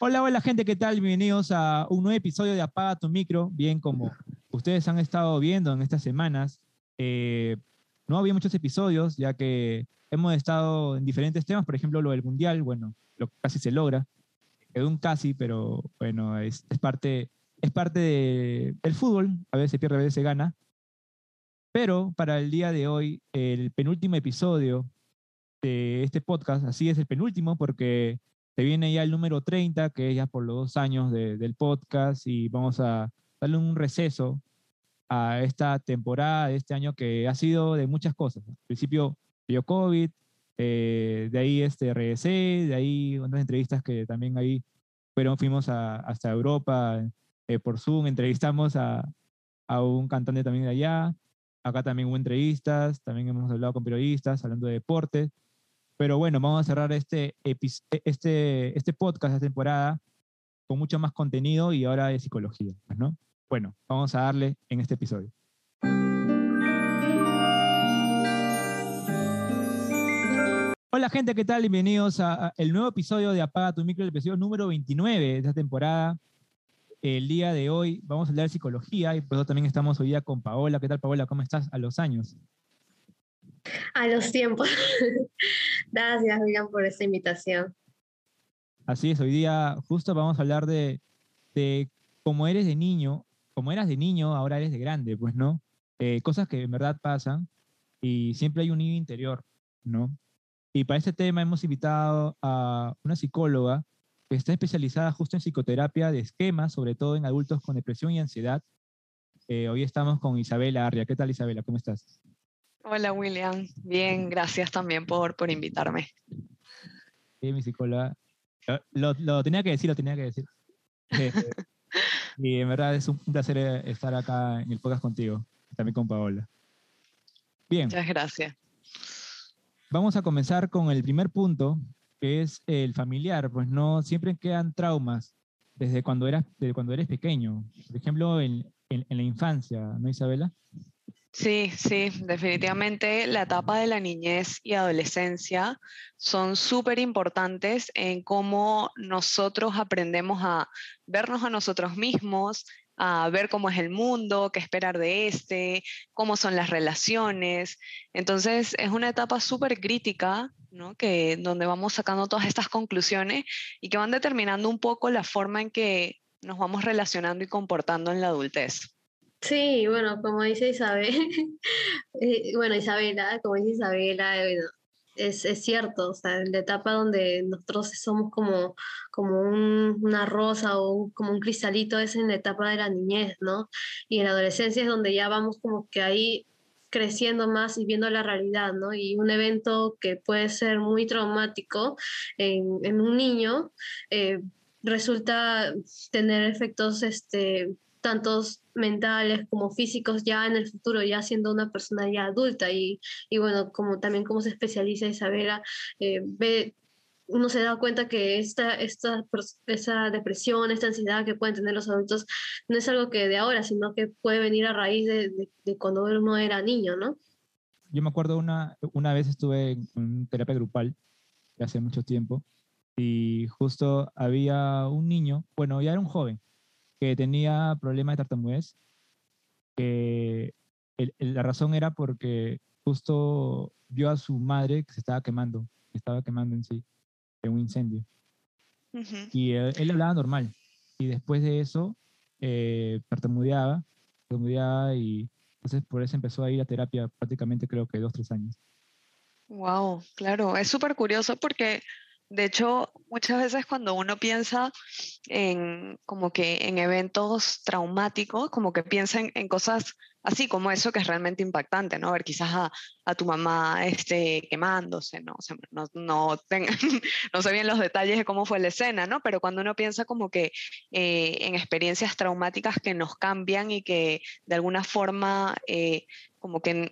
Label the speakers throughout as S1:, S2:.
S1: Hola, hola gente, ¿qué tal? Bienvenidos a un nuevo episodio de Apaga tu micro. Bien, como ustedes han estado viendo en estas semanas, eh, no había muchos episodios, ya que hemos estado en diferentes temas, por ejemplo, lo del Mundial, bueno, lo casi se logra, quedó un casi, pero bueno, es, parte, es parte de- del fútbol, a veces se pierde, a veces se gana. Pero para el día de hoy, el penúltimo episodio de este podcast, así es el penúltimo, porque se viene ya el número 30, que es ya por los dos años de- del podcast, y vamos a darle un receso a esta temporada de este año que ha sido de muchas cosas. Al principio dio COVID, eh, de ahí este, regresé, de ahí otras entrevistas que también ahí fueron, fuimos a- hasta Europa eh, por Zoom, entrevistamos a, a un cantante también de allá, acá también hubo entrevistas, también hemos hablado con periodistas hablando de deportes, pero bueno, vamos a cerrar este, epi- este, este podcast, esta temporada, con mucho más contenido y ahora de psicología, pues, ¿no? Bueno, vamos a darle en este episodio. Hola gente, ¿qué tal? Bienvenidos a el nuevo episodio de Apaga tu micro, el episodio número 29 de esta temporada. El día de hoy vamos a hablar de psicología y por eso también estamos hoy día con Paola. ¿Qué tal Paola? ¿Cómo estás a los años?
S2: A los tiempos. Gracias, William, por esta invitación.
S1: Así es, hoy día justo vamos a hablar de, de cómo eres de niño, cómo eras de niño, ahora eres de grande, pues, ¿no? Eh, cosas que en verdad pasan y siempre hay un niño interior, ¿no? Y para este tema hemos invitado a una psicóloga que está especializada justo en psicoterapia de esquemas, sobre todo en adultos con depresión y ansiedad. Eh, hoy estamos con Isabela Arria. ¿Qué tal, Isabela? ¿Cómo estás?
S3: Hola William, bien, gracias también por, por invitarme.
S1: Sí, mi psicóloga. Lo, lo- tenía que decir, lo tenía que decir. Eh, y en verdad es un placer eh, estar acá en el podcast contigo, también con Paola. Bien,
S3: Muchas gracias.
S1: vamos a comenzar con el primer punto, que es el familiar. Pues no, siempre quedan traumas desde cuando eras, desde cuando eres pequeño. Por ejemplo, en, en- en la infancia, ¿no, Isabela?
S3: Sí, sí, definitivamente la etapa de la niñez y adolescencia son súper importantes en cómo nosotros aprendemos a vernos a nosotros mismos, a ver cómo es el mundo, qué esperar de este, cómo son las relaciones. Entonces es una etapa súper crítica, ¿no? Que donde vamos sacando todas estas conclusiones y que van determinando un poco la forma en que nos vamos relacionando y comportando en la adultez.
S2: Sí, bueno, como dice Isabel, eh, bueno, Isabela, como dice Isabela, eh, es, es cierto, o sea, en la etapa donde nosotros somos como, como un- una rosa o como un cristalito es en la etapa de la niñez, ¿no? Y en la adolescencia es donde ya vamos como que ahí creciendo más y viendo la realidad, ¿no? Y un evento que puede ser muy traumático en, en un niño eh, resulta tener efectos este, tantos mentales como físicos ya en el futuro, ya siendo una persona ya adulta y, y bueno, como también como se especializa Isabela, eh, ve, uno se da cuenta que esta, esta, esa depresión, esta ansiedad que pueden tener los adultos no es algo que de ahora, sino que puede venir a raíz de, de, cuando uno era niño, ¿no?
S1: Yo me acuerdo una, una vez estuve en, en terapia grupal, hace mucho tiempo, y justo había un niño, bueno, ya era un joven, que tenía problemas de tartamudez, que el- el- la razón era porque justo vio a su madre que se estaba quemando, que estaba quemando en sí, en un incendio. Y él, él hablaba normal. Y después de eso, eh, tartamudeaba, tartamudeaba y entonces por eso empezó a ir a terapia prácticamente creo que dos, tres años.
S3: Wow, claro, es súper curioso porque de hecho muchas veces cuando uno piensa en como que en eventos traumáticos, como que piensa en, cosas así como eso que es realmente impactante, ¿no? Ver quizás a, a tu mamá este, quemándose, ¿no? O no, no, no sé bien los detalles de cómo fue la escena, ¿no? Pero cuando uno piensa como que eh, en experiencias traumáticas que nos cambian y que de alguna forma eh, como que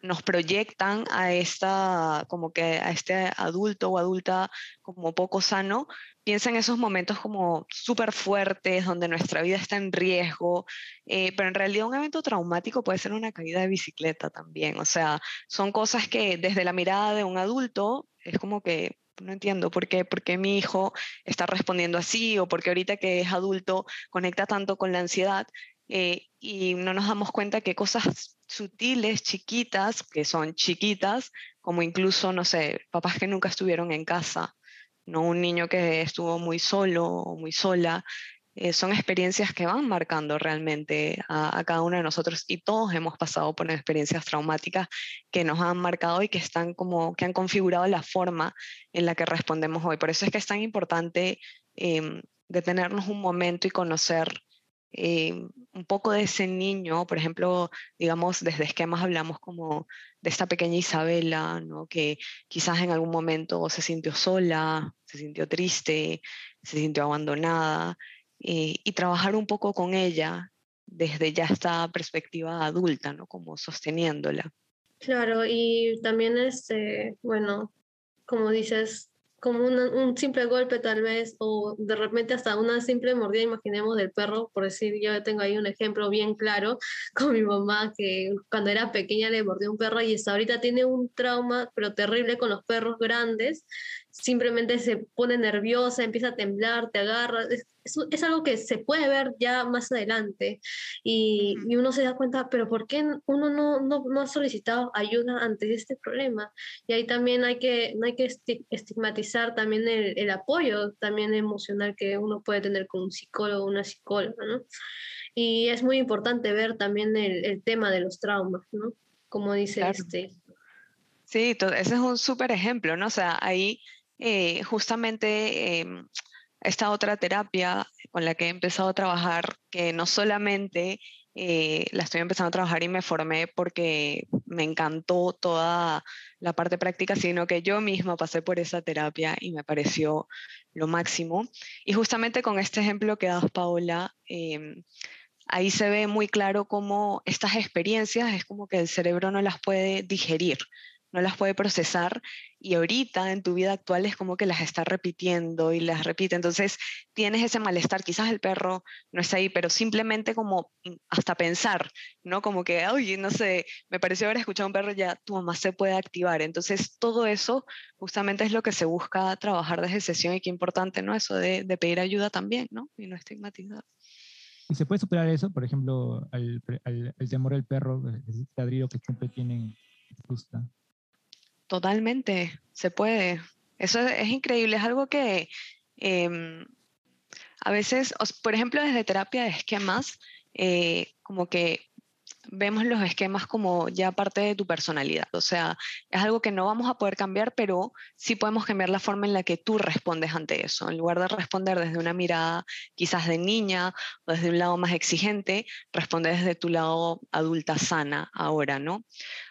S3: nos proyectan a esta, como que a este adulto o adulta como poco sano, piensa en esos momentos como súper fuertes, donde nuestra vida está en riesgo, eh, pero en realidad un evento traumático puede ser una caída de bicicleta también, o sea, son cosas que desde la mirada de un adulto es como que no entiendo por qué, por mi hijo está respondiendo así o por qué ahorita que es adulto conecta tanto con la ansiedad eh, y no nos damos cuenta que cosas sutiles, chiquitas, que son chiquitas, como incluso, no sé, papás que nunca estuvieron en casa, no un niño que estuvo muy solo o muy sola, eh, son experiencias que van marcando realmente a, cada uno de nosotros y todos hemos pasado por experiencias traumáticas que nos han marcado y que están como que han configurado la forma en la que respondemos hoy. Por eso es que es tan importante em, detenernos un momento y conocer eh, un poco de ese niño, por ejemplo, digamos, desde esquemas hablamos como de esta pequeña Isabela, ¿no? que quizás en algún momento se sintió sola, se sintió triste, se sintió abandonada, eh, y trabajar un poco con ella desde ya esta perspectiva adulta, ¿no? Como sosteniéndola.
S2: Claro, y también, este, bueno, como dices, como un simple golpe tal vez, o de repente hasta una simple mordida, imaginemos del perro, por decir, yo tengo ahí un ejemplo bien claro con mi mamá, que cuando era pequeña le mordió un perro y hasta ahorita tiene un trauma, pero terrible con los perros grandes, simplemente se pone nerviosa, empieza a temblar, te agarra, es, es, algo que se puede ver ya más adelante y, y, uno se da cuenta, pero ¿por qué uno no, no, no, ha solicitado ayuda ante este problema? Y ahí también hay que, no hay que estigmatizar también el, el, apoyo también emocional que uno puede tener con un psicólogo o una psicóloga, ¿no? Y es muy importante ver también el, el tema de los traumas, ¿no? Como dice este.
S3: Sí, ese es un súper ejemplo, ¿no? O sea, ahí eh, justamente em, esta otra terapia con la que he empezado a trabajar, que no solamente eh, la estoy empezando a trabajar y me formé porque me encantó toda la parte práctica, sino que yo misma pasé por esa terapia y me pareció lo máximo. Y justamente con este ejemplo que das, Paola, em, ahí se ve muy claro cómo estas experiencias es como que el cerebro no las puede digerir no las puede procesar y ahorita en tu vida actual es como que las está repitiendo y las repite. Entonces tienes ese malestar, quizás el perro no está ahí, pero simplemente como hasta pensar, ¿no? Como que, oye, no sé, me pareció haber escuchado un perro, ya tu mamá se puede activar. Entonces todo eso justamente es lo que se busca trabajar desde sesión y qué importante, ¿no? Eso de, pedir ayuda también, ¿no? Y no estigmatizar.
S1: ¿Y se puede superar eso? Por ejemplo, el, temor del perro, el ladrido que siempre tienen, gusta.
S3: Totalmente, se puede. Eso es, increíble, es algo que em, a veces, por ejemplo, desde terapia de esquemas, eh, como que vemos los esquemas como ya parte de tu personalidad. O sea, es algo que no vamos a poder cambiar, pero sí podemos cambiar la forma en la que tú respondes ante eso. En lugar de responder desde una mirada quizás de niña o desde un lado más exigente, responde desde tu lado adulta sana ahora, ¿no?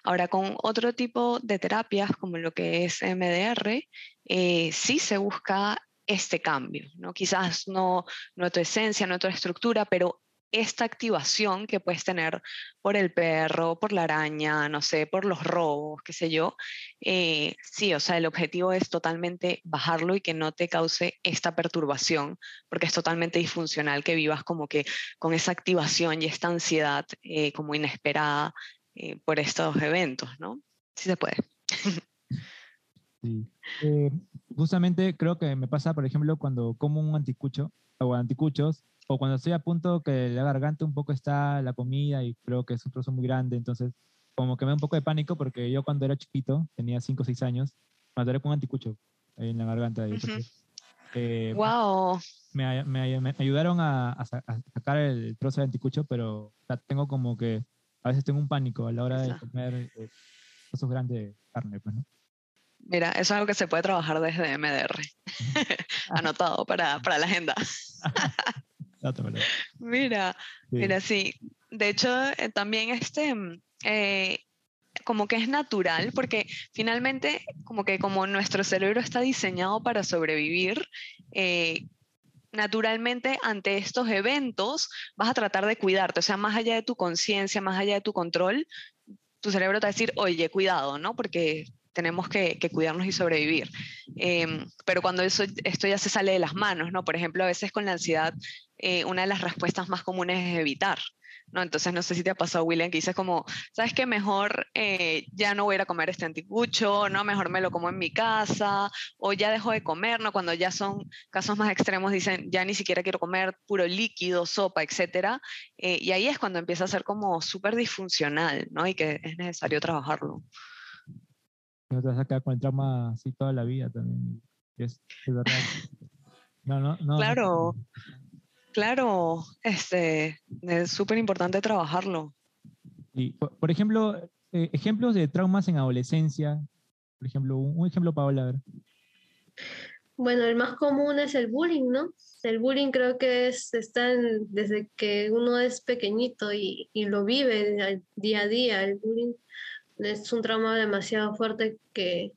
S3: Ahora, con otro tipo de terapias como lo que es MDR, eh, sí se busca este cambio, ¿no? Quizás no, no tu esencia, no tu estructura, pero esta activación que puedes tener por el perro, por la araña, no sé, por los robos, qué sé yo, eh, sí, o sea, el objetivo es totalmente bajarlo y que no te cause esta perturbación, porque es totalmente disfuncional que vivas como que con esa activación y esta ansiedad eh, como inesperada eh, por estos eventos, ¿no? Sí se puede.
S1: Sí. justamente creo que me pasa, por ejemplo, cuando como un anticucho o anticuchos, o cuando estoy a punto que la garganta un poco está la comida y creo que es un trozo muy grande, entonces como que me da un poco de pánico porque yo cuando era chiquito, tenía 5 o 6 años, me atoré con un anticucho en la garganta.
S3: De wow.
S1: Me, me, ayudaron a, sacar el trozo de anticucho, pero tengo como que a veces tengo un pánico a la hora de comer eh, trozos grandes de carne, pues, ¿no?
S3: Mira, eso es algo que se puede trabajar desde MDR. Anotado para, para la agenda. Mira, mira, sí. De hecho, eh, también este, mm, eh, como que es natural, porque finalmente, como que como nuestro cerebro está diseñado para sobrevivir, eh, naturalmente ante estos eventos vas a tratar de cuidarte, o sea, más allá de tu conciencia, más allá de tu control, tu cerebro te va a decir, oye, cuidado, ¿no? Porque tenemos que, cuidarnos y sobrevivir. Em, pero cuando eso, esto ya se sale de las manos, ¿no? Por ejemplo, a veces con la ansiedad, eh, una de las respuestas más comunes es evitar. ¿no? Entonces no sé si te ha pasado, William, que dices como, ¿sabes qué? Mejor eh, ya no voy a ir a comer este anticucho, ¿no? Mejor me lo como en mi casa, o ya dejo de comer, ¿no? Cuando ya son casos más extremos, dicen, ya ni siquiera quiero comer puro líquido, sopa, etcétera. Eh, y ahí es cuando empieza a ser como súper disfuncional, ¿no? Y que es necesario trabajarlo.
S1: No te vas a quedar con el trauma así toda la vida también. Es, es verdad. No, no, no.
S3: Claro. Claro, este, es súper importante trabajarlo.
S1: Y, por, ejemplo, eh, ejemplos de traumas en adolescencia. Por ejemplo, un, ejemplo, Paola, a ver.
S2: Bueno, el más común es el bullying, ¿no? El bullying creo que es, está desde que uno es pequeñito y, y, lo vive día a día. El bullying es un trauma demasiado fuerte que,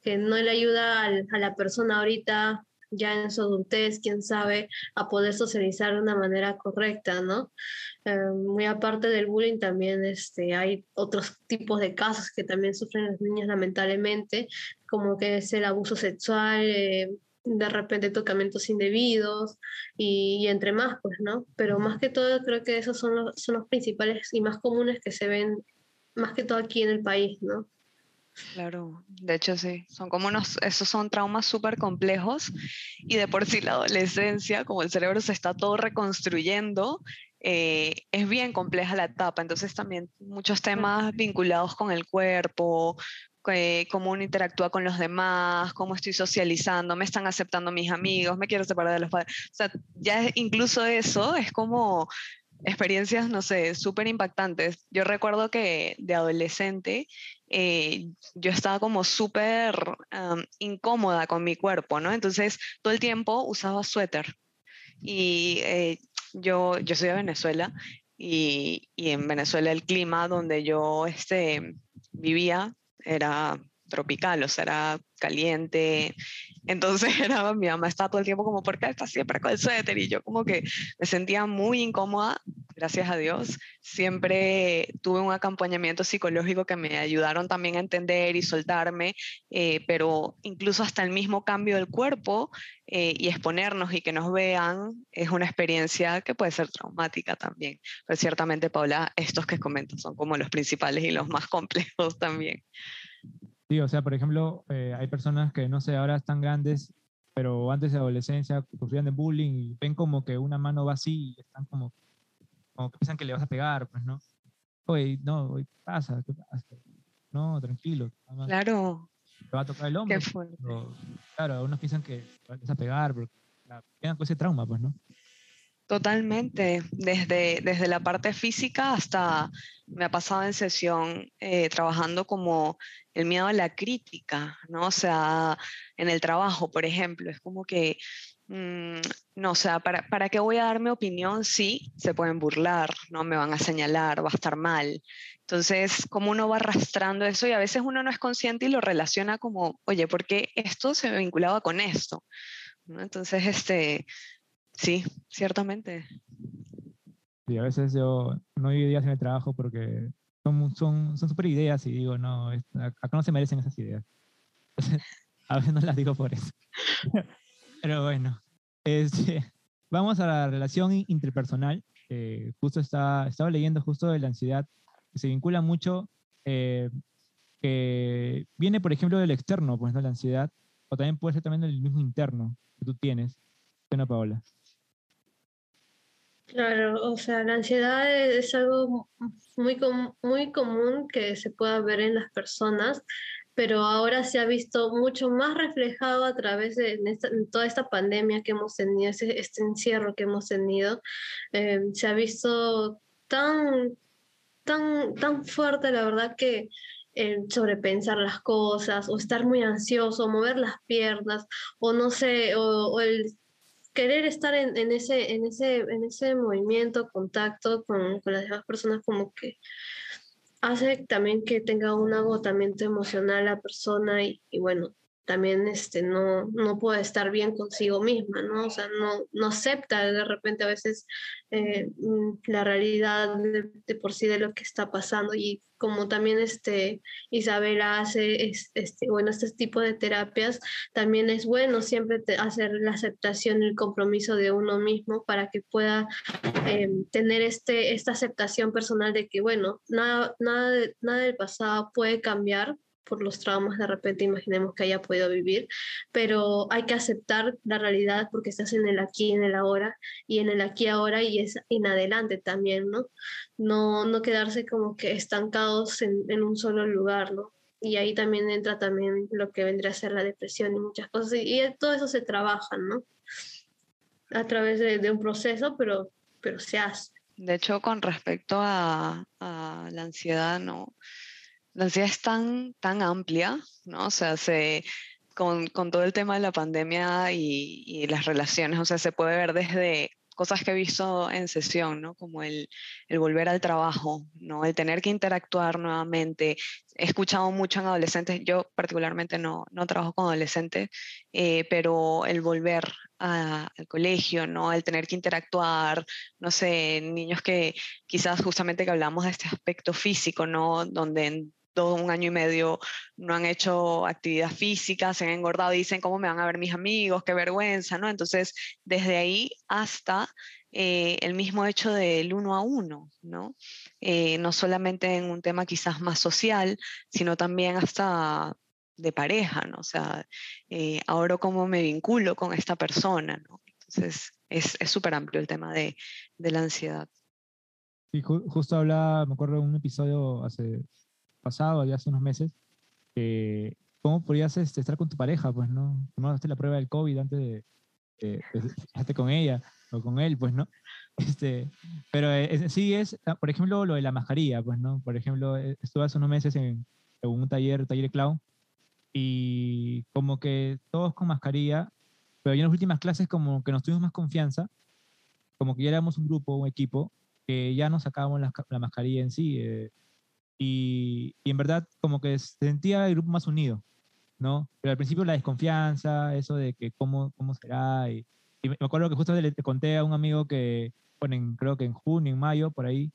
S2: que no le ayuda a la persona ahorita ya en su adultez, quién sabe, a poder socializar de una manera correcta, ¿no? Eh, muy aparte del bullying, también este, hay otros tipos de casos que también sufren los niños lamentablemente, como que es el abuso sexual, eh, de repente tocamientos indebidos y, entre más, pues, ¿no? Pero más que todo creo que esos son los, son los principales y más comunes que se ven más que todo aquí en el país, ¿no?
S3: Claro, de hecho sí, son como unos, esos son traumas súper complejos y de por sí la adolescencia, como el cerebro se está todo reconstruyendo, eh, es bien compleja la etapa, entonces también muchos temas vinculados con el cuerpo, cómo uno interactúa con los demás, cómo estoy socializando, me están aceptando mis amigos, me quiero separar de los padres, o sea, ya incluso eso es como experiencias, no sé, súper impactantes. Yo recuerdo que de adolescente eh, yo estaba como súper incómoda con mi cuerpo, ¿no? Entonces todo el tiempo usaba suéter. Y eh, yo, yo soy de Venezuela y, y, en Venezuela el clima donde yo este, vivía era tropical, o sea, era caliente. Entonces era, mi mamá estaba todo el tiempo como, ¿por qué estás siempre con el suéter? Y yo como que me sentía muy incómoda, gracias a Dios. Siempre tuve un acompañamiento psicológico que me ayudaron también a entender y soltarme, eh, pero incluso hasta el mismo cambio del cuerpo eh, y exponernos y que nos vean es una experiencia que puede ser traumática también. Pero ciertamente, Paula, estos que comentas son como los principales y los más complejos también.
S1: Sí, o sea, por ejemplo, eh, hay personas que, no sé, ahora están grandes, pero antes de adolescencia sufrían de bullying y ven como que una mano va así y están como, como que piensan que le vas a pegar, pues, ¿no? Oye, no, oye, pasa? ¿Qué pasa? No, tranquilo.
S3: Claro.
S1: Te va a tocar el hombro. claro, algunos piensan que te vas a pegar, pero quedan con ese trauma, pues, ¿no?
S3: Totalmente, desde, desde la parte física hasta me ha pasado en sesión eh, trabajando como el miedo a la crítica, ¿no? O sea, en el trabajo, por ejemplo, es como que, mm, no, o sea, ¿para, ¿para qué voy a dar mi opinión si se pueden burlar, ¿no? Me van a señalar, va a estar mal. Entonces, como uno va arrastrando eso y a veces uno no es consciente y lo relaciona como, oye, ¿por qué esto se vinculaba con esto? Entonces, este, Sí, ciertamente.
S1: Sí, a veces yo no doy ideas en el trabajo porque son, son, super ideas y digo, no, acá no se merecen esas ideas. a veces no las digo por eso. Pero bueno, este, vamos a la relación interpersonal. justo está, estaba leyendo justo de la ansiedad, que se vincula mucho, eh, que viene, por ejemplo, del externo, pues, ¿no? La ansiedad, o también puede ser también del mismo interno que tú tienes. Bueno, Paola.
S2: Claro, o sea, la ansiedad es algo muy, muy común que se pueda ver en las personas, pero ahora se ha visto mucho más reflejado a través de toda esta pandemia que hemos tenido, este, este encierro que hemos tenido. Eh, se ha visto tan, tan, tan fuerte, la verdad, que sobrepensar las cosas o estar muy ansioso, mover las piernas o no sé, o el querer estar en, ese, en, ese, en ese movimiento, contacto con, con, las demás personas, como que hace también que tenga un agotamiento emocional la persona y bueno, también este, no, no puede estar bien consigo misma, ¿no? O sea, no, no acepta de repente a veces eh, mm, la realidad de, por sí de lo que está pasando y como también este, Isabela hace este, bueno, este tipo de terapias, también es bueno siempre hacer la aceptación y el compromiso de uno mismo para que pueda eh, tener este, esta aceptación personal de que, bueno, nada, nada, nada del pasado puede cambiar, por los traumas de repente imaginemos que haya podido vivir, pero hay que aceptar la realidad porque estás en el aquí, en el ahora y en el aquí ahora y es en adelante también, ¿no? No, no quedarse como que estancados en, en un solo lugar, ¿no? Y ahí también entra también lo que vendría a ser la depresión y muchas cosas. Y, todo eso se trabaja, ¿no? A través de, de un proceso, pero, pero se hace.
S3: De hecho, con respecto a, a la ansiedad, ¿no? La ansiedad es tan, tan amplia, ¿no? O sea, se, con, con todo el tema de la pandemia y, y, las relaciones, o sea, se puede ver desde cosas que he visto en sesión, ¿no? Como el, el, volver al trabajo, ¿no? El tener que interactuar nuevamente. He escuchado mucho en adolescentes, yo particularmente no, no trabajo con adolescentes, eh, pero el volver a, al colegio, ¿no? El tener que interactuar, no sé, niños que quizás justamente que hablamos de este aspecto físico, ¿no? Donde todo un año y medio no han hecho actividad física, se han engordado y dicen cómo me van a ver mis amigos, qué vergüenza, ¿no? Entonces, desde ahí hasta eh, el mismo hecho del uno a uno, ¿no? Eh, no solamente en un tema quizás más social, sino también hasta de pareja, ¿no? O sea, eh, ahora cómo me vinculo con esta persona, ¿no? Entonces, es súper amplio el tema de, de la ansiedad.
S1: Sí, justo hablaba, me acuerdo de un episodio hace pasado, ya hace unos meses, cómo podrías este, estar con tu pareja, pues, ¿no? Tomaste la prueba del COVID antes de, de, con ella o con él, pues, ¿no? Este, pero eh, sí es, ah, por ejemplo, lo de la mascarilla, pues, ¿no? Por ejemplo, eh, estuve hace unos meses en, en un taller, taller de clown, y como que todos con mascarilla, pero ya en las últimas clases como que nos tuvimos más confianza, como que ya éramos un grupo, un equipo, que ya nos sacábamos la, la mascarilla en sí. Eh, y, en verdad como que se sentía el grupo más unido, ¿no? Pero al principio la desconfianza, eso de que cómo, cómo será. Y, me acuerdo que justo le, conté a un amigo que, bueno, creo que en junio, en mayo, por ahí,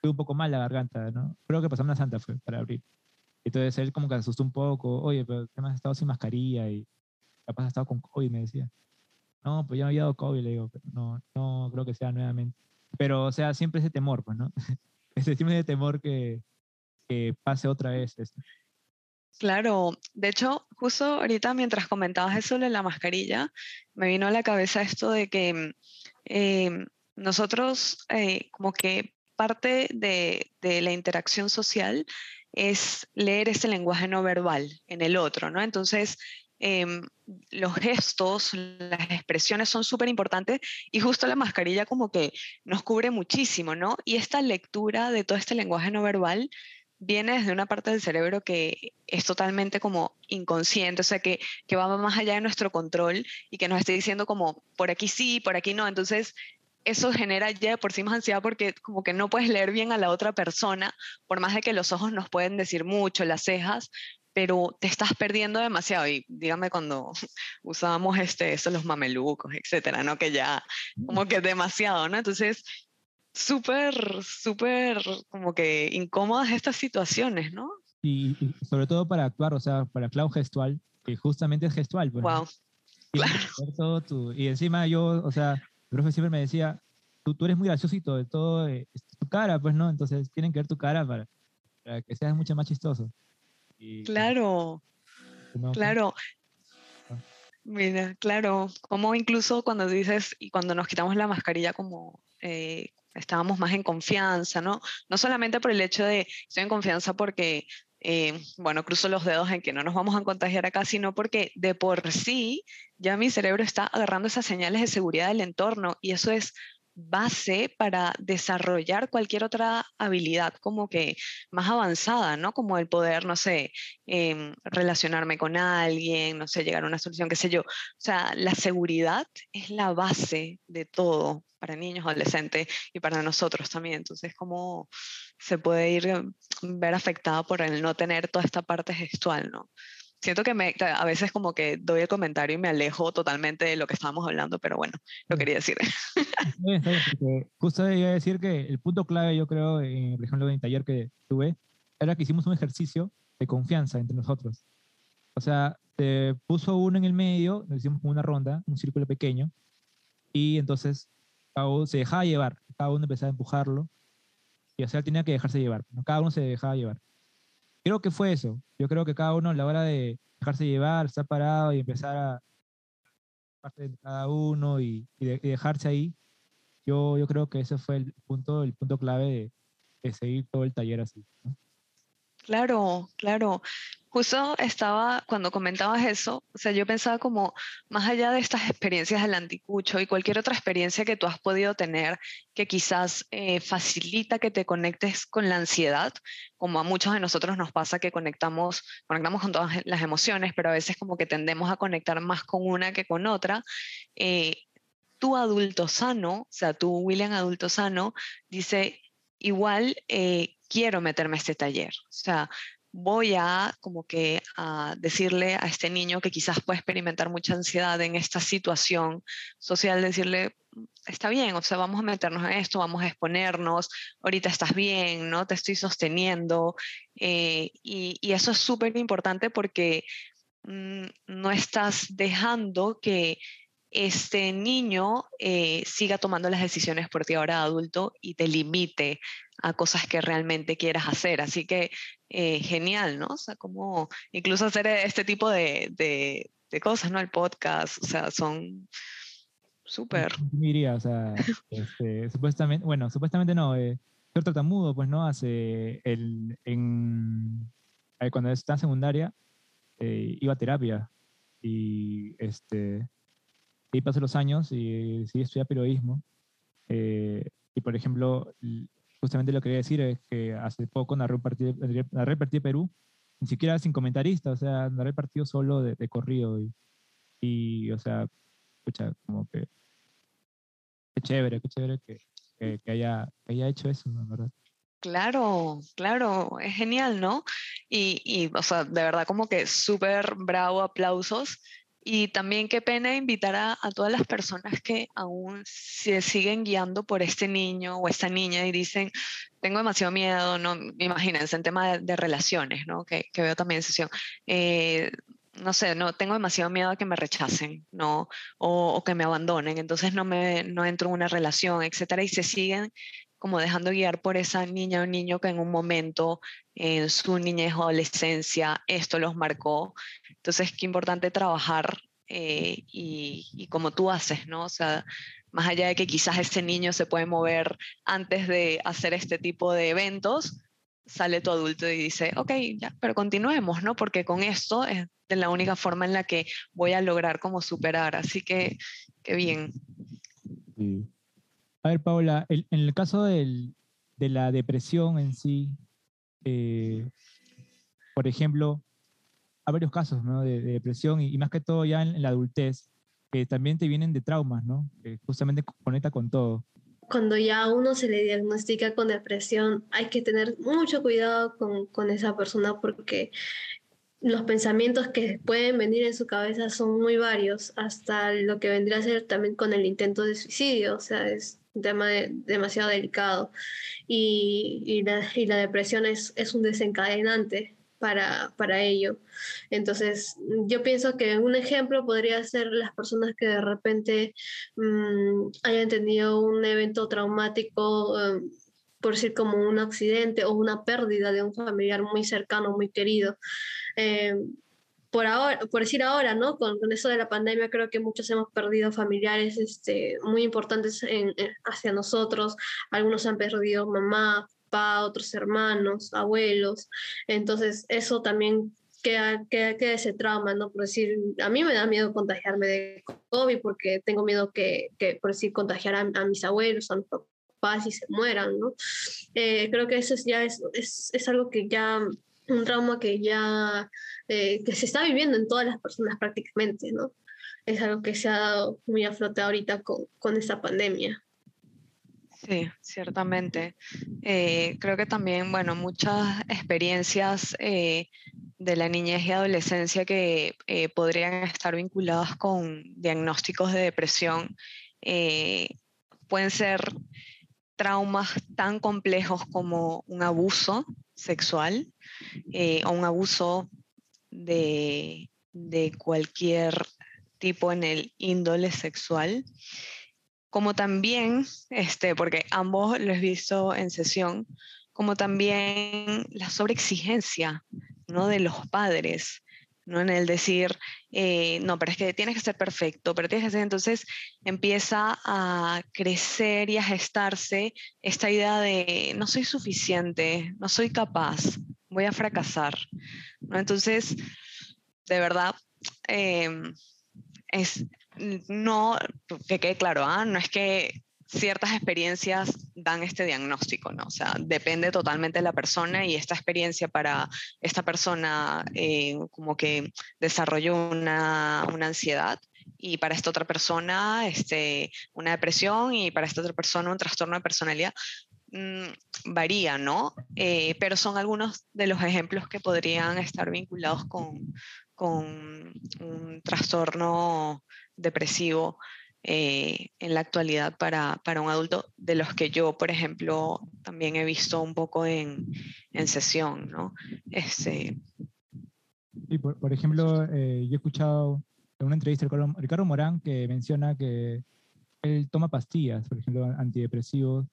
S1: fue un poco mal la garganta, ¿no? Creo que pasamos una santa fue para abrir. Entonces él como que asustó un poco, oye, pero ¿qué más has estado sin mascarilla? Y capaz has estado con COVID, me decía. No, pues ya me había dado COVID, le digo, pero no, no creo que sea nuevamente. Pero, o sea, siempre ese temor, pues, ¿no? ese tipo de temor que, que pase otra vez esto.
S3: Claro, de hecho, justo ahorita mientras comentabas eso de la mascarilla, me vino a la cabeza esto de que em, nosotros eh, como que parte de, la interacción social es leer ese lenguaje no verbal en el otro, ¿no? Entonces, Em, los gestos, las expresiones son súper importantes y justo la mascarilla como que nos cubre muchísimo, ¿no? Y esta lectura de todo este lenguaje no verbal viene desde una parte del cerebro que es totalmente como inconsciente, o sea, que, que va más allá de nuestro control y que nos esté diciendo como por aquí sí, por aquí no. Entonces, eso genera ya de por sí más ansiedad porque como que no puedes leer bien a la otra persona, por más de que los ojos nos pueden decir mucho, las cejas, pero te estás perdiendo demasiado. Y dígame cuando usábamos este, eso, los mamelucos, etcétera, ¿no? Que ya como que demasiado, ¿no? Entonces, súper, súper como que incómodas estas situaciones, ¿no?
S1: Y, sobre todo para actuar, o sea, para cloud gestual, que justamente es gestual.
S3: wow.
S1: Pues, claro. y encima yo, o sea, el profe siempre me decía, tú, tú eres muy graciosito de todo, eh, tu cara, pues, ¿no? Entonces tienen que ver tu cara para, para que seas mucho más chistoso
S3: claro, claro. Ah. Mira, claro, como incluso cuando dices y cuando nos quitamos la mascarilla como eh, estábamos más en confianza, ¿no? No solamente por el hecho de estoy en confianza porque, eh, bueno, cruzo los dedos en que no nos vamos a contagiar acá, sino porque de por sí ya mi cerebro está agarrando esas señales de seguridad del entorno y eso es base para desarrollar cualquier otra habilidad como que más avanzada, ¿no? Como el poder, no sé, em, relacionarme con alguien, no sé, llegar a una solución, qué sé yo. O sea, la seguridad es la base de todo para niños, adolescentes y para nosotros también. Entonces, ¿cómo se puede ir em, ver afectada por el no tener toda esta parte gestual, ¿no? Siento que me, a veces como que doy el comentario y me alejo totalmente de lo que estábamos hablando, pero bueno, lo quería decir.
S1: justo iba a decir que el punto clave, yo creo, por ejemplo, en el taller que tuve, era que hicimos un ejercicio de confianza entre nosotros. O sea, se puso uno en el medio, nos hicimos una ronda, un círculo pequeño, y entonces cada uno se dejaba llevar, cada uno empezaba a empujarlo, y o sea, tenía que dejarse llevar, cada uno se dejaba llevar. Creo que fue eso, yo creo que cada uno a la hora de dejarse llevar, estar parado y empezar a parte de cada uno y, dejarse ahí, yo, yo creo que ese fue el punto, el punto clave de, de seguir todo el taller así. ¿no?
S3: Claro, claro. Justo estaba, cuando comentabas eso, o sea, yo pensaba como, más allá de estas experiencias del anticucho y cualquier otra experiencia que tú has podido tener que quizás eh, facilita que te conectes con la ansiedad, como a muchos de nosotros nos pasa que conectamos, conectamos con todas las emociones, pero a veces como que tendemos a conectar más con una que con otra. Eh, tu adulto sano, o sea, tu William adulto sano, dice, igual eh, quiero meterme a este taller. O sea, voy a como que a decirle a este niño que quizás puede experimentar mucha ansiedad en esta situación social, decirle, está bien, o sea, vamos a meternos en esto, vamos a exponernos, ahorita estás bien, ¿no? Te estoy sosteniendo. Eh, y, y, eso es súper importante porque mm, no estás dejando que este niño eh, siga tomando las decisiones por ti ahora adulto y te limite a cosas que realmente quieras hacer. Así que eh, genial, ¿no? O sea, como incluso hacer este tipo de, de, cosas, ¿no? El podcast, o sea, son súper.
S1: Diría, o sea, este, supuestamente, bueno, supuestamente no, eh, ser tartamudo, pues, ¿no? Hace el, en, eh, cuando estaba en secundaria, eh, iba a terapia y este y pasé los años y decidí estudiar periodismo. Eh, y por ejemplo, justamente lo que quería decir es que hace poco narré un partido, narré el partido de Perú, ni siquiera sin comentarista, o sea, narré el partido solo de, de corrido. Y, y, o sea, escucha, como que. Qué chévere, qué chévere que, que, haya, que haya hecho eso, ¿no? ¿verdad?
S3: Claro, claro, es genial, ¿no? Y, y, o sea, de verdad como que súper bravo, aplausos. Y también qué pena invitar a, todas las personas que aún se siguen guiando por este niño o esta niña y dicen, tengo demasiado miedo, no, imagínense, en tema de, relaciones, ¿no? Que, que, veo también en sesión. Eh, no sé, no tengo demasiado miedo a que me rechacen, ¿no? O, o, que me abandonen, entonces no me no entro en una relación, etcétera, y se siguen como dejando guiar por esa niña o niño que en un momento en su niñez o adolescencia esto los marcó. Entonces, qué importante trabajar eh, y, como tú haces, ¿no? O sea, más allá de que quizás ese niño se puede mover antes de hacer este tipo de eventos, sale tu adulto y dice, ok, ya, pero continuemos, ¿no? Porque con esto es de la única forma en la que voy a lograr como superar. Así que, qué bien.
S1: A ver, Paula, en el caso de la depresión en sí, eh, por ejemplo, hay varios casos de, depresión y, más que todo ya en, la adultez, que también te vienen de traumas, ¿no? Justamente conecta con todo.
S2: Cuando ya a uno se le diagnostica con depresión, hay que tener mucho cuidado con, con esa persona porque los pensamientos que pueden venir en su cabeza son muy varios, hasta lo que vendría a ser también con el intento de suicidio, o sea, es un tema demasiado delicado. Y, y, la, y, la, depresión es, es un desencadenante para, para ello. Entonces, yo pienso que un ejemplo podría ser las personas que de repente mmm, hayan tenido un evento traumático. Um, por decir como un accidente o una pérdida de un familiar muy cercano, muy querido. Eh, por, ahora, por decir ahora, ¿no? Con, con, eso de la pandemia, creo que muchos hemos perdido familiares este, muy importantes en, hacia nosotros. Algunos han perdido mamá, papá, otros hermanos, abuelos. Entonces, eso también queda, queda, queda, ese trauma, ¿no? Por decir, a mí me da miedo contagiarme de COVID porque tengo miedo que, que por decir, contagiar a, a mis abuelos, a mis papás y se mueran, ¿no? Eh, creo que eso ya es, es, es algo que ya un trauma que ya eh, que se está viviendo en todas las personas prácticamente, ¿no? Es algo que se ha dado muy a flote ahorita con, con esta pandemia.
S3: Sí, ciertamente. Eh, creo que también, bueno, muchas experiencias eh, de la niñez y adolescencia que podrían estar vinculadas con diagnósticos de depresión pueden ser traumas tan complejos como un abuso sexual o un abuso de, de cualquier tipo en el índole sexual como también, este, porque ambos lo he visto en sesión, como también la sobreexigencia ¿no? de los padres, ¿no? en el decir, eh, no, pero es que tienes que ser perfecto, pero tienes que ser, entonces empieza a crecer y a gestarse esta idea de no soy suficiente, no soy capaz, voy a fracasar. ¿no? Entonces, de verdad, em, es, no, que quede claro, ¿ah? no es que ciertas experiencias dan este diagnóstico, ¿no? O sea, depende totalmente de la persona y esta experiencia para esta persona eh, como que desarrolló una, ansiedad y para esta otra persona este, una depresión y para esta otra persona un trastorno de personalidad. Mm, varía, ¿no? Eh, pero son algunos de los ejemplos que podrían estar vinculados con, con un trastorno depresivo eh, en la actualidad para, para, un adulto, de los que yo, por ejemplo, también he visto un poco en, en sesión, ¿no? Este...
S1: por, por, ejemplo, eh, yo he escuchado en una entrevista a Ricardo Morán que menciona que él toma pastillas, por ejemplo, antidepresivos.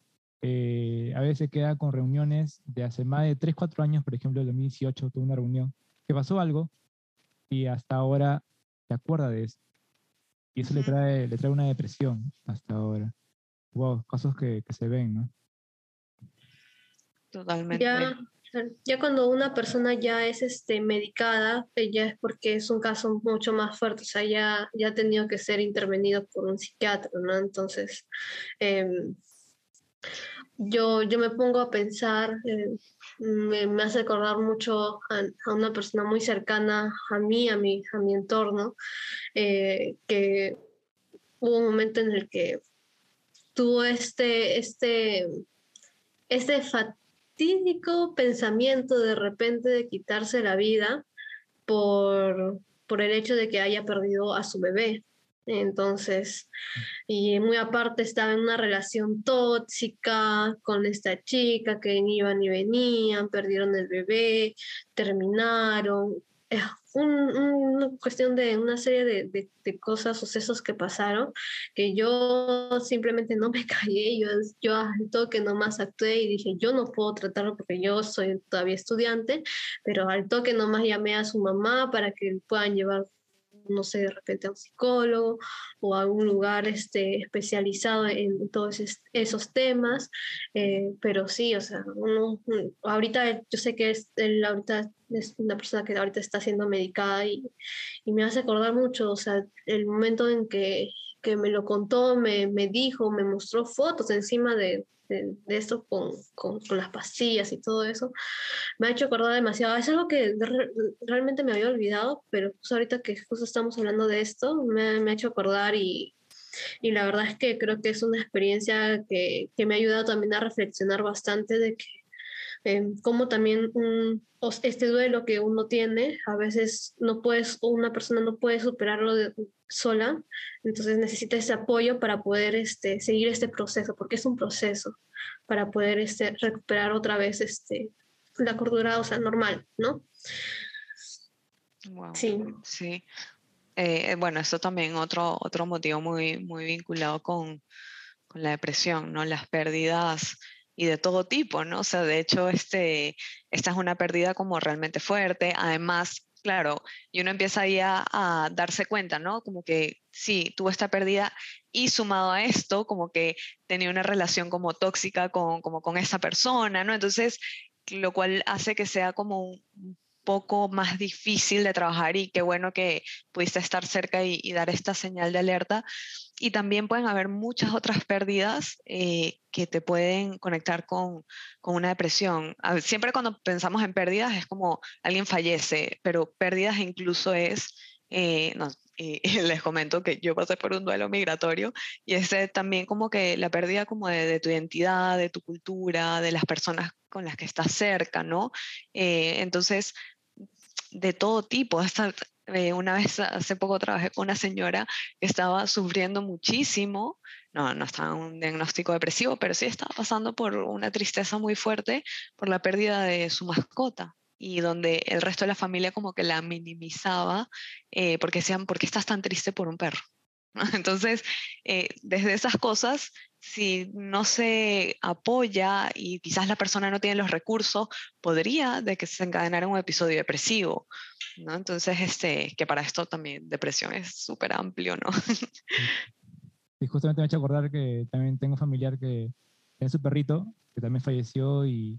S1: Eh, a veces queda con reuniones de hace más de 3, 4 años, por ejemplo, en 2018 tuvo una reunión que pasó algo y hasta ahora se acuerda de eso. Y eso le, trae, le trae una depresión hasta ahora. Wow, casos que, que se ven, ¿no?
S3: Totalmente.
S2: Ya, ya cuando una persona ya es este, medicada, eh, ya es porque es un caso mucho más fuerte, o sea, ya, ya ha tenido que ser intervenido por un psiquiatra, ¿no? Entonces, em, yo, yo me pongo a pensar, eh, me, hace acordar mucho a, una persona muy cercana a mí, a mi, a mi entorno, eh, que hubo un momento en el que tuvo este, este, este fatídico pensamiento de repente de quitarse la vida por, por el hecho de que haya perdido a su bebé. Entonces, y muy aparte estaba en una relación tóxica con esta chica que iban y venían, perdieron el bebé, terminaron. Fue una cuestión de una serie de, de, cosas, sucesos que pasaron, que yo simplemente no me callé, yo, yo al toque nomás actué y dije, yo no puedo tratarlo porque yo soy todavía estudiante, pero al toque nomás llamé a su mamá para que puedan llevar no sé, de repente a un psicólogo o a un lugar este, especializado en todos esos temas, eh, pero sí, o sea, ahorita yo sé que es, él ahorita es una persona que ahorita está siendo medicada y, y me hace acordar mucho, o sea, el momento en que, que me lo contó, me, me dijo, me mostró fotos encima de, de, esto con, con, con, las pastillas y todo eso, me ha hecho acordar demasiado. Es algo que realmente me había olvidado, pero pues ahorita que justo estamos hablando de esto, me, me ha hecho acordar y, y, la verdad es que creo que es una experiencia que, que me ha ayudado también a reflexionar bastante de que eh, como también un, este duelo que uno tiene, a veces no puedes, una persona no puede superarlo de, sola, entonces necesita ese apoyo para poder este, seguir este proceso, porque es un proceso para poder este, recuperar otra vez este, la cordura, o sea, normal, ¿no?
S3: Sí. Sí. Eh, bueno, eso también otro, otro motivo muy, muy vinculado con, con la depresión, ¿no? Las pérdidas y de todo tipo, ¿no? O sea, de hecho, este, esta es una pérdida como realmente fuerte. Además, claro, y uno empieza ahí a, darse cuenta, ¿no? Como que sí, tuvo esta pérdida y sumado a esto, como que tenía una relación como tóxica con, como con esa persona, ¿no? Entonces, lo cual hace que sea como un poco más difícil de trabajar y qué bueno que pudiste estar cerca y, dar esta señal de alerta. Y también pueden haber muchas otras pérdidas eh, que te pueden conectar con, con una depresión. Siempre cuando pensamos en pérdidas es como alguien fallece, pero pérdidas incluso es, eh, y, les comento que yo pasé por un duelo migratorio y ese también como que la pérdida como de, tu identidad, de tu cultura, de las personas con las que estás cerca, ¿no? Eh, entonces, de todo tipo, hasta eh, una vez hace poco trabajé con una señora que estaba sufriendo muchísimo, no, no estaba un diagnóstico depresivo, pero sí estaba pasando por una tristeza muy fuerte por la pérdida de su mascota y donde el resto de la familia como que la minimizaba eh, porque decían, ¿por qué estás tan triste por un perro? Entonces, eh, desde esas cosas, si no se apoya y quizás la persona no tiene los recursos, podría de que se encadenara un episodio depresivo, ¿no? Entonces, este, que para esto también depresión es súper amplio, ¿no?
S1: Y justamente me ha hecho acordar que también tengo un familiar que tiene su perrito, que también falleció y,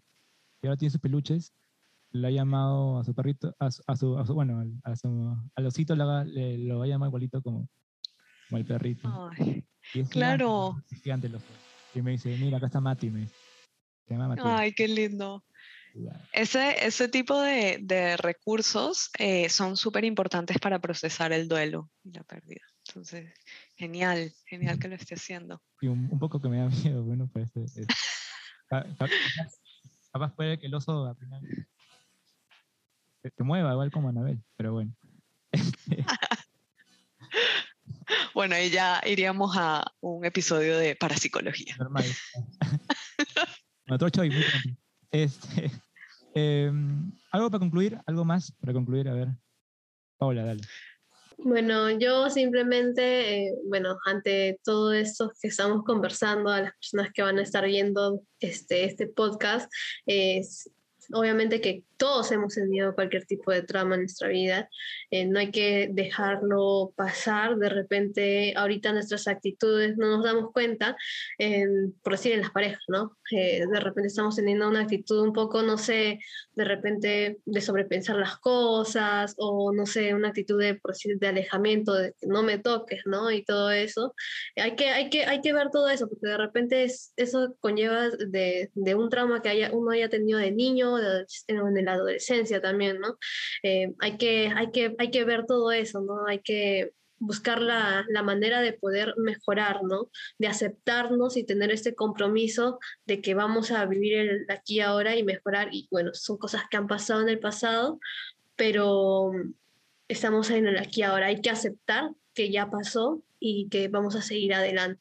S1: ahora tiene sus peluches. Le ha llamado a su perrito, a su, bueno, a su, al osito le, lo va a llamar igualito como, como el perrito.
S3: y es claro.
S1: Gigante. Y me dice, mira, acá está Mati, me dice.
S3: Se llama Mati. Ay, qué lindo. Ese, ese tipo de, de recursos eh, son súper importantes para procesar el duelo y la pérdida. Entonces, genial, genial que lo esté haciendo.
S1: Y un, un poco que me da miedo, bueno, pues es, capaz, puede que el oso al final se, mueva igual como Anabel, pero bueno.
S3: bueno, ahí ya iríamos a un episodio de parapsicología. Normal.
S1: Otro choy, muy este, em, ¿Algo para concluir? ¿Algo más para concluir? A ver. Paola, dale.
S2: Bueno, yo simplemente, eh, bueno, ante todo esto que estamos conversando, a las personas que van a estar viendo este, este podcast, es obviamente que todos hemos tenido cualquier tipo de trama en nuestra vida, eh, no hay que dejarlo pasar, de repente ahorita nuestras actitudes no nos damos cuenta, por decir en las parejas, ¿no? Eh, de repente estamos teniendo una actitud un poco, no sé, de repente de sobrepensar las cosas o no sé, una actitud de, por decir, de alejamiento, de que no me toques, ¿no? Y todo eso. Hay que, hay que, hay que ver todo eso, porque de repente es, eso conlleva de, de, un trauma que haya, uno haya tenido de niño, de, en la adolescencia también, ¿no? Eh, hay, que, hay, que, hay que ver todo eso, ¿no? Hay que buscar la, la, manera de poder mejorar, ¿no? De aceptarnos y tener este compromiso de que vamos a vivir el aquí ahora y mejorar. Y bueno, son cosas que han pasado en el pasado, pero estamos en el aquí ahora. Hay que aceptar que ya pasó y que vamos a seguir adelante.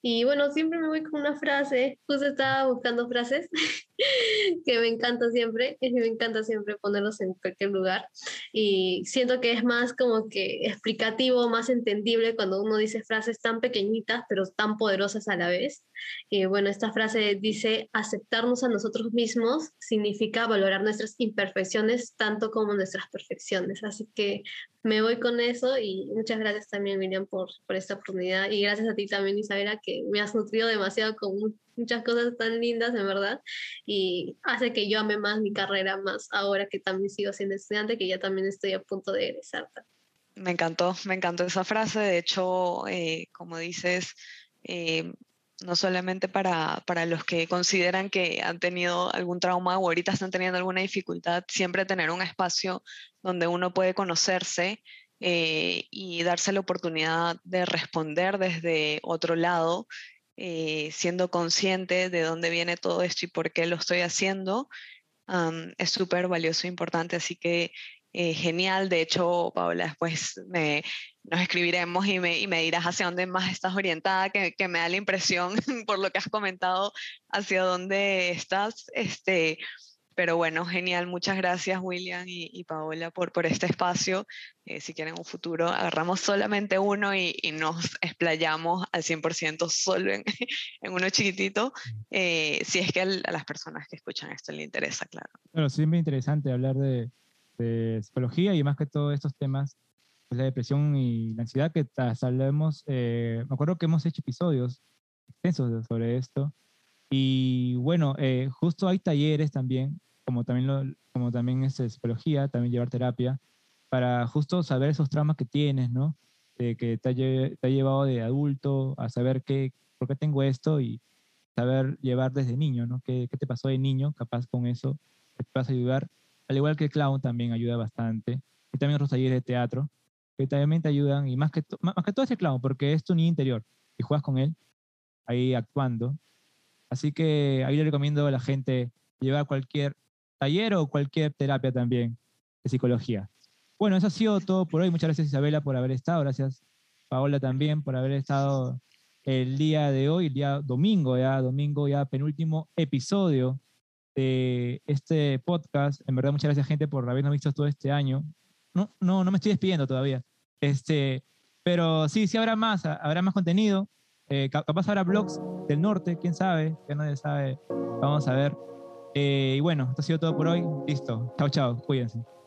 S2: Y bueno, siempre me voy con una frase, justo estaba buscando frases que me encanta siempre, y me encanta siempre ponerlos en cualquier lugar. Y siento que es más como que explicativo, más entendible cuando uno dice frases tan pequeñitas, pero tan poderosas a la vez. Y bueno, esta frase dice, aceptarnos a nosotros mismos significa valorar nuestras imperfecciones tanto como nuestras perfecciones. Así que me voy con eso y muchas gracias también, Miriam, por, por esta oportunidad. Y gracias a ti también, Isabela, que me has nutrido demasiado con muchas cosas tan lindas, en verdad. Y hace que yo ame más mi carrera, más ahora que también sigo siendo estudiante, que ya también estoy a punto de egresar.
S3: Me encantó, me encantó esa frase. De hecho, eh, como dices, eh, no solamente para, para, los que consideran que han tenido algún trauma o ahorita están teniendo alguna dificultad, siempre tener un espacio donde uno puede conocerse eh, y darse la oportunidad de responder desde otro lado, eh, siendo consciente de dónde viene todo esto y por qué lo estoy haciendo, es súper valioso e importante. Así que eh, genial. De hecho, Paola, después me, nos escribiremos y me, y me, dirás hacia dónde más estás orientada, que, que, me da la impresión, por lo que has comentado, hacia dónde estás. Este, pero bueno, genial. Muchas gracias, William y, Paola, por, por este espacio. Eh, si quieren un futuro, agarramos solamente uno y, y nos explayamos al 100% solo en, en, uno chiquitito, eh, si es que a las personas que escuchan esto les interesa, claro.
S1: Claro, siempre interesante hablar de de psicología y más que todo estos temas, pues la depresión y la ansiedad que sabemos, eh, me acuerdo que hemos hecho episodios extensos sobre esto y bueno, eh, justo hay talleres también, como también, lo, como también es psicología, también llevar terapia, para justo saber esos traumas que tienes, ¿no? De que te ha, te ha llevado de adulto a saber qué, por qué tengo esto y saber llevar desde niño, ¿no? ¿Qué, qué te pasó de niño? Capaz con eso te vas a ayudar al igual que el clown también ayuda bastante. Y también otros talleres de teatro. que también te ayudan, y más que, más que todo es el clown, porque es tu niño interior, y juegas con él, ahí actuando. Así que ahí le recomiendo a la gente llevar cualquier taller o cualquier terapia también de psicología. Bueno, eso ha sido todo por hoy. Muchas gracias Isabela por haber estado. Gracias Paola también por haber estado el día de hoy, el día domingo, ya domingo, ya penúltimo episodio de este podcast. En verdad, muchas gracias gente por habernos visto todo este año. No, no, no me estoy despidiendo todavía. Este, pero sí, sí habrá más, habrá más contenido. Eh, capaz habrá blogs del norte, quién sabe, que nadie sabe. Vamos a ver. Eh, y bueno, esto ha sido todo por hoy. Listo. Chao, chao. Cuídense.